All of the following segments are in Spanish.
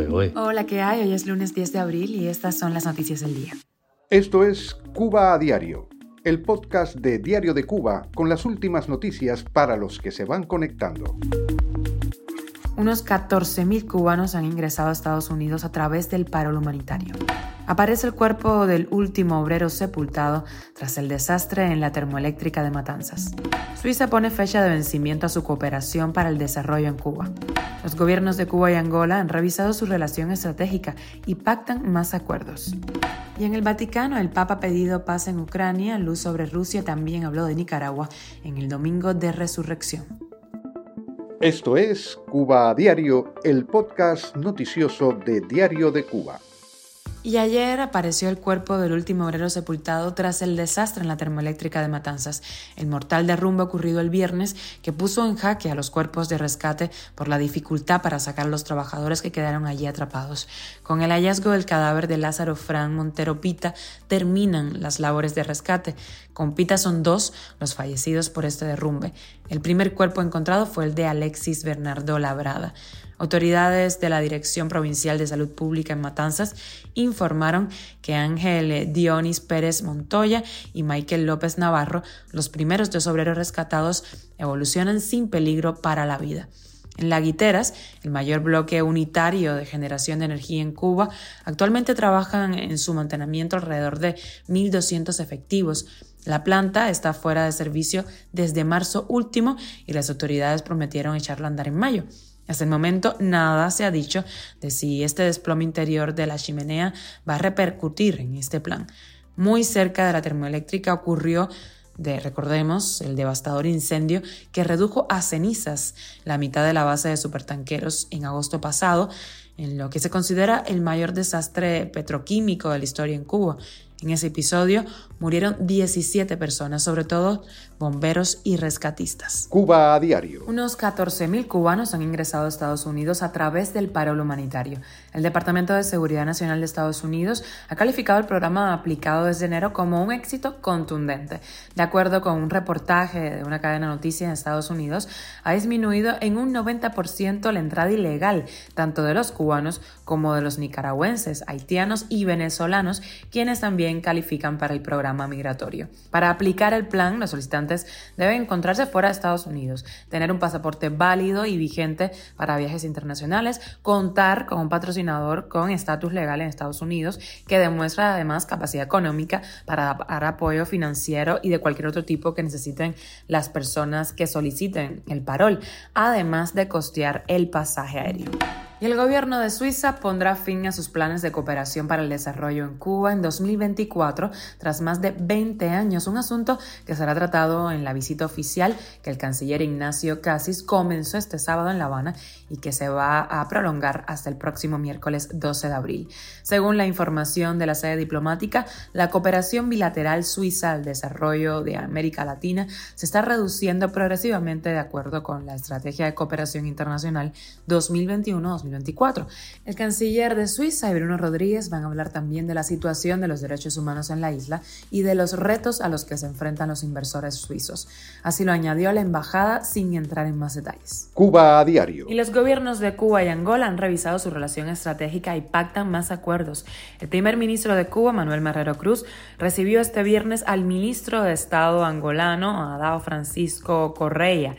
¿eh? Hola, ¿qué hay? Hoy es lunes 10 de abril y estas son las noticias del día. Esto es Cuba a Diario, el podcast de Diario de Cuba con las últimas noticias para los que se van conectando. Unos 14.000 cubanos han ingresado a Estados Unidos a través del paro humanitario. Aparece el cuerpo del último obrero sepultado tras el desastre en la termoeléctrica de Matanzas. Suiza pone fecha de vencimiento a su cooperación para el desarrollo en Cuba. Los gobiernos de Cuba y Angola han revisado su relación estratégica y pactan más acuerdos. Y en el Vaticano, el Papa ha pedido paz en Ucrania, luz sobre Rusia también habló de Nicaragua en el Domingo de Resurrección. Esto es Cuba a Diario, el podcast noticioso de Diario de Cuba. Y ayer apareció el cuerpo del último obrero sepultado tras el desastre en la termoeléctrica de Matanzas, el mortal derrumbe ocurrido el viernes que puso en jaque a los cuerpos de rescate por la dificultad para sacar a los trabajadores que quedaron allí atrapados. Con el hallazgo del cadáver de Lázaro Fran Montero Pita terminan las labores de rescate. Con Pita son dos los fallecidos por este derrumbe. El primer cuerpo encontrado fue el de Alexis Bernardo Labrada. Autoridades de la Dirección Provincial de Salud Pública en Matanzas informaron que Ángel Dionis Pérez Montoya y Michael López Navarro, los primeros dos obreros rescatados, evolucionan sin peligro para la vida. En Laguiteras, el mayor bloque unitario de generación de energía en Cuba, actualmente trabajan en su mantenimiento alrededor de 1.200 efectivos. La planta está fuera de servicio desde marzo último y las autoridades prometieron echarlo a andar en mayo. Hasta el momento nada se ha dicho de si este desplome interior de la chimenea va a repercutir en este plan. Muy cerca de la termoeléctrica ocurrió de, recordemos, el devastador incendio que redujo a cenizas la mitad de la base de supertanqueros en agosto pasado, en lo que se considera el mayor desastre petroquímico de la historia en Cuba. En ese episodio murieron 17 personas, sobre todo bomberos y rescatistas. Cuba a diario. Unos 14.000 cubanos han ingresado a Estados Unidos a través del paro humanitario. El Departamento de Seguridad Nacional de Estados Unidos ha calificado el programa aplicado desde enero como un éxito contundente. De acuerdo con un reportaje de una cadena de noticias en Estados Unidos, ha disminuido en un 90% la entrada ilegal, tanto de los cubanos como de los nicaragüenses, haitianos y venezolanos, quienes también califican para el programa migratorio. Para aplicar el plan, los solicitantes deben encontrarse fuera de Estados Unidos, tener un pasaporte válido y vigente para viajes internacionales, contar con un patrocinador con estatus legal en Estados Unidos que demuestra además capacidad económica para dar apoyo financiero y de cualquier otro tipo que necesiten las personas que soliciten el parol, además de costear el pasaje aéreo. El gobierno de Suiza pondrá fin a sus planes de cooperación para el desarrollo en Cuba en 2024, tras más de 20 años, un asunto que será tratado en la visita oficial que el canciller Ignacio Cassis comenzó este sábado en La Habana y que se va a prolongar hasta el próximo miércoles 12 de abril. Según la información de la sede diplomática, la cooperación bilateral suiza al desarrollo de América Latina se está reduciendo progresivamente de acuerdo con la Estrategia de Cooperación Internacional 2021 2024. El canciller de Suiza y Bruno Rodríguez van a hablar también de la situación de los derechos humanos en la isla y de los retos a los que se enfrentan los inversores suizos. Así lo añadió la embajada sin entrar en más detalles. Cuba a diario. Y los gobiernos de Cuba y Angola han revisado su relación estratégica y pactan más acuerdos. El primer ministro de Cuba, Manuel Marrero Cruz, recibió este viernes al ministro de Estado angolano, Adao Francisco Correa.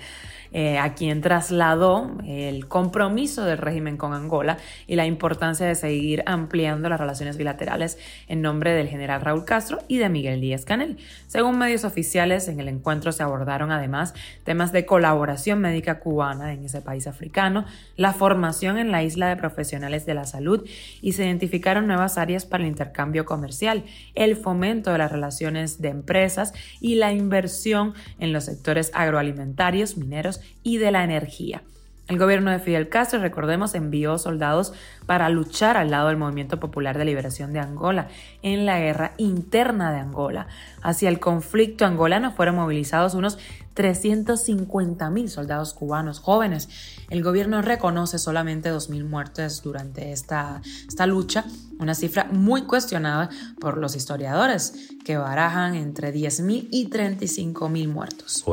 Eh, a quien trasladó el compromiso del régimen con Angola y la importancia de seguir ampliando las relaciones bilaterales en nombre del general Raúl Castro y de Miguel Díaz Canel. Según medios oficiales, en el encuentro se abordaron además temas de colaboración médica cubana en ese país africano, la formación en la isla de profesionales de la salud y se identificaron nuevas áreas para el intercambio comercial, el fomento de las relaciones de empresas y la inversión en los sectores agroalimentarios, mineros y de la energía. El gobierno de Fidel Castro, recordemos, envió soldados para luchar al lado del Movimiento Popular de Liberación de Angola en la guerra interna de Angola. Hacia el conflicto angolano fueron movilizados unos 350 mil soldados cubanos jóvenes. El gobierno reconoce solamente 2.000 muertes durante esta, esta lucha, una cifra muy cuestionada por los historiadores, que barajan entre 10.000 y 35.000 muertos.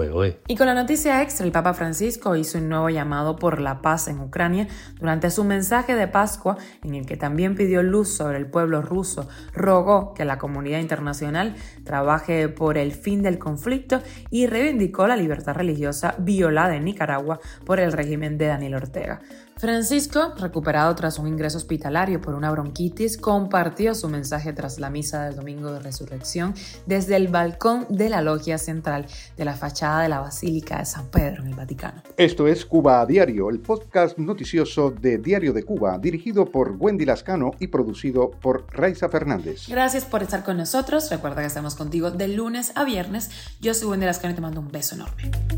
Y con la noticia extra, el Papa Francisco hizo un nuevo llamado por la paz en Ucrania durante su mensaje de Pascua, en el que también pidió luz sobre el pueblo ruso, rogó que la comunidad internacional trabaje por el fin del conflicto y reivindicó la libertad religiosa violada en Nicaragua por el régimen de Daniel Ortega. Francisco, recuperado tras un ingreso hospitalario por una bronquitis, compartió su mensaje tras la misa del Domingo de Resurrección desde el balcón de la logia central de la fachada de la Basílica de San Pedro en el Vaticano. Esto es Cuba a Diario, el podcast noticioso de Diario de Cuba, dirigido por Wendy Lascano y producido por Raiza Fernández. Gracias por estar con nosotros. Recuerda que estamos contigo de lunes a viernes. Yo soy Wendy Lascano y te mando un beso enorme.